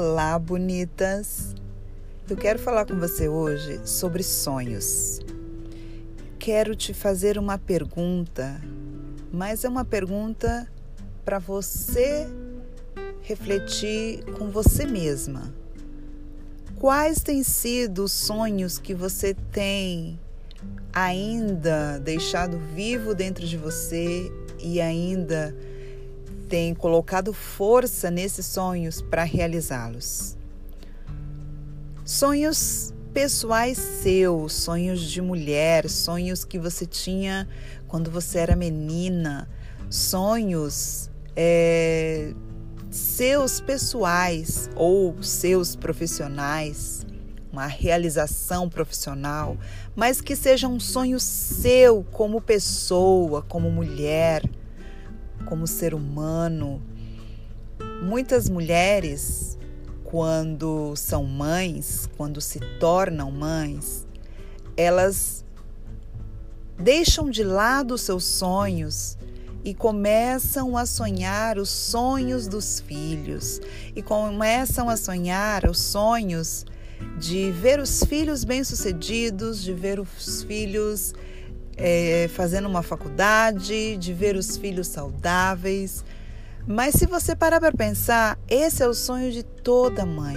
Olá, bonitas! Eu quero falar com você hoje sobre sonhos. Quero te fazer uma pergunta, mas é uma pergunta para você refletir com você mesma. Quais têm sido os sonhos que você tem ainda deixado vivo dentro de você e ainda tem colocado força nesses sonhos para realizá-los. Sonhos pessoais seus, sonhos de mulher, sonhos que você tinha quando você era menina, sonhos é, seus pessoais ou seus profissionais, uma realização profissional, mas que seja um sonho seu como pessoa, como mulher como ser humano. Muitas mulheres, quando são mães, quando se tornam mães, elas deixam de lado seus sonhos e começam a sonhar os sonhos dos filhos e começam a sonhar os sonhos de ver os filhos bem-sucedidos, de ver os filhos é, fazendo uma faculdade, de ver os filhos saudáveis. Mas se você parar para pensar, esse é o sonho de toda mãe.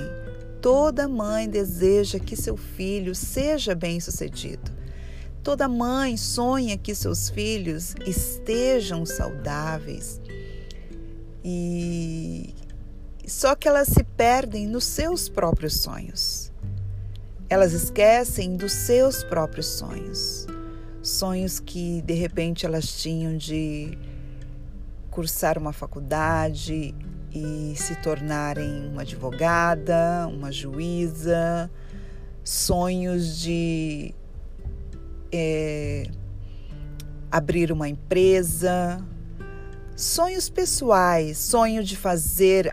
Toda mãe deseja que seu filho seja bem-sucedido. Toda mãe sonha que seus filhos estejam saudáveis. E só que elas se perdem nos seus próprios sonhos. Elas esquecem dos seus próprios sonhos sonhos que de repente elas tinham de cursar uma faculdade e se tornarem uma advogada, uma juíza, sonhos de é, abrir uma empresa, sonhos pessoais, sonho de fazer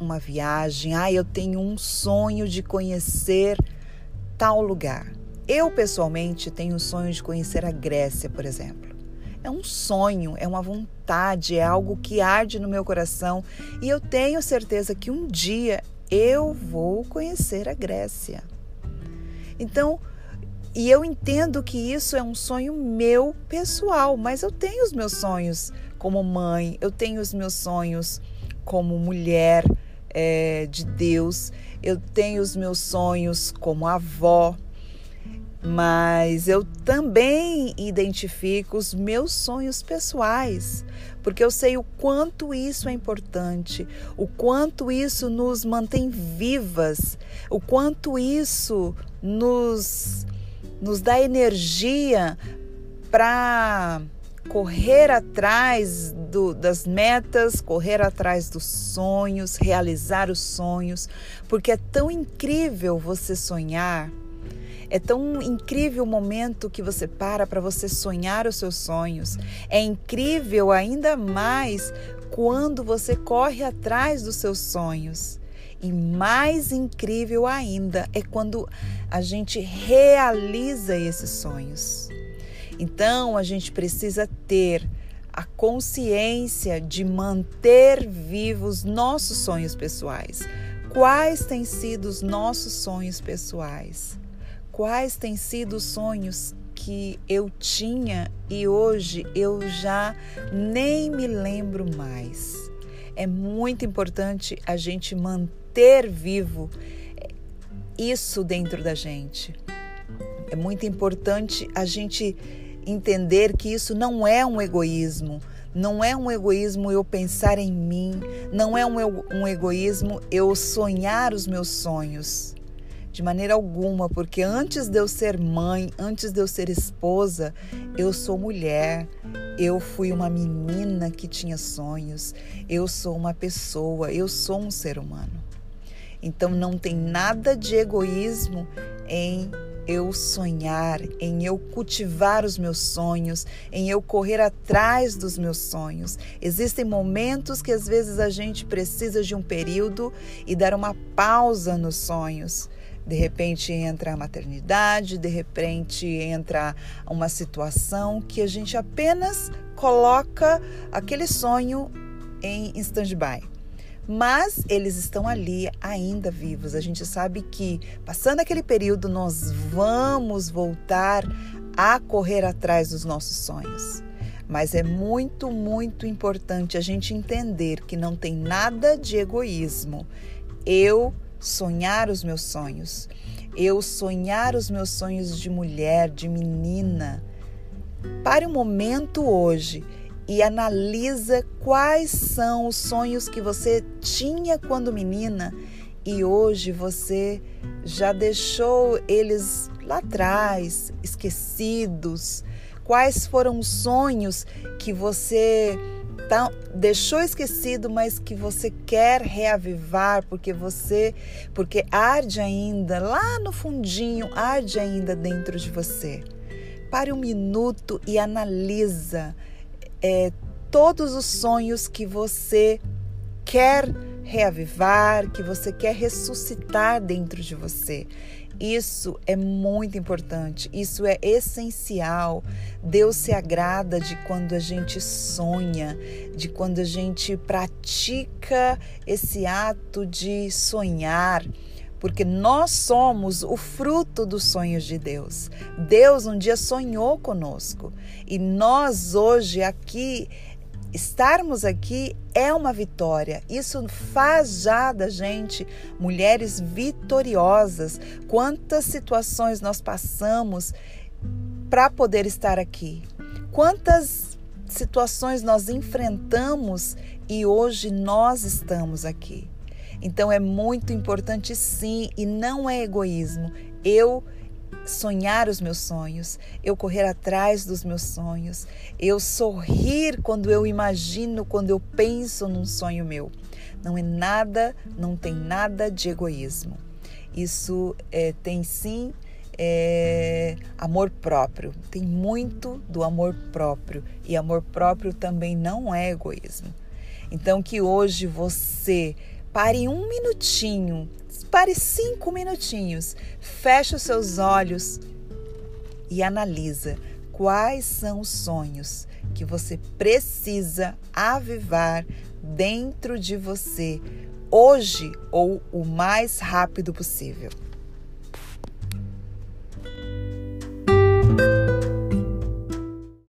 uma viagem. Ah, eu tenho um sonho de conhecer tal lugar. Eu, pessoalmente, tenho o sonho de conhecer a Grécia, por exemplo. É um sonho, é uma vontade, é algo que arde no meu coração e eu tenho certeza que um dia eu vou conhecer a Grécia. Então, e eu entendo que isso é um sonho meu pessoal, mas eu tenho os meus sonhos como mãe, eu tenho os meus sonhos como mulher é, de Deus, eu tenho os meus sonhos como avó, mas eu também identifico os meus sonhos pessoais, porque eu sei o quanto isso é importante, o quanto isso nos mantém vivas, o quanto isso nos, nos dá energia para correr atrás do, das metas, correr atrás dos sonhos, realizar os sonhos, porque é tão incrível você sonhar é tão incrível o momento que você para para você sonhar os seus sonhos. É incrível ainda mais quando você corre atrás dos seus sonhos. E mais incrível ainda é quando a gente realiza esses sonhos. Então a gente precisa ter a consciência de manter vivos nossos sonhos pessoais. Quais têm sido os nossos sonhos pessoais? Quais têm sido os sonhos que eu tinha e hoje eu já nem me lembro mais? É muito importante a gente manter vivo isso dentro da gente. É muito importante a gente entender que isso não é um egoísmo. Não é um egoísmo eu pensar em mim, não é um, um egoísmo eu sonhar os meus sonhos. De maneira alguma, porque antes de eu ser mãe, antes de eu ser esposa, eu sou mulher. Eu fui uma menina que tinha sonhos. Eu sou uma pessoa, eu sou um ser humano. Então não tem nada de egoísmo em eu sonhar, em eu cultivar os meus sonhos, em eu correr atrás dos meus sonhos. Existem momentos que às vezes a gente precisa de um período e dar uma pausa nos sonhos de repente entra a maternidade, de repente entra uma situação que a gente apenas coloca aquele sonho em stand-by. mas eles estão ali ainda vivos. A gente sabe que passando aquele período nós vamos voltar a correr atrás dos nossos sonhos. Mas é muito, muito importante a gente entender que não tem nada de egoísmo. Eu sonhar os meus sonhos, eu sonhar os meus sonhos de mulher, de menina. Pare um momento hoje e analisa quais são os sonhos que você tinha quando menina e hoje você já deixou eles lá atrás, esquecidos. Quais foram os sonhos que você tá, deixou esquecido, mas que você quer reavivar porque você, porque arde ainda lá no fundinho, arde ainda dentro de você. Pare um minuto e analisa é, todos os sonhos que você quer reavivar, que você quer ressuscitar dentro de você. Isso é muito importante, isso é essencial. Deus se agrada de quando a gente sonha, de quando a gente pratica esse ato de sonhar porque nós somos o fruto dos sonhos de Deus. Deus um dia sonhou conosco e nós hoje aqui estarmos aqui é uma vitória. Isso faz já da gente mulheres vitoriosas. Quantas situações nós passamos para poder estar aqui? Quantas situações nós enfrentamos e hoje nós estamos aqui? Então é muito importante sim e não é egoísmo. Eu sonhar os meus sonhos, eu correr atrás dos meus sonhos, eu sorrir quando eu imagino, quando eu penso num sonho meu. Não é nada, não tem nada de egoísmo. Isso é, tem sim é, amor próprio, tem muito do amor próprio e amor próprio também não é egoísmo. Então que hoje você Pare um minutinho, pare cinco minutinhos, feche os seus olhos e analisa quais são os sonhos que você precisa avivar dentro de você hoje ou o mais rápido possível.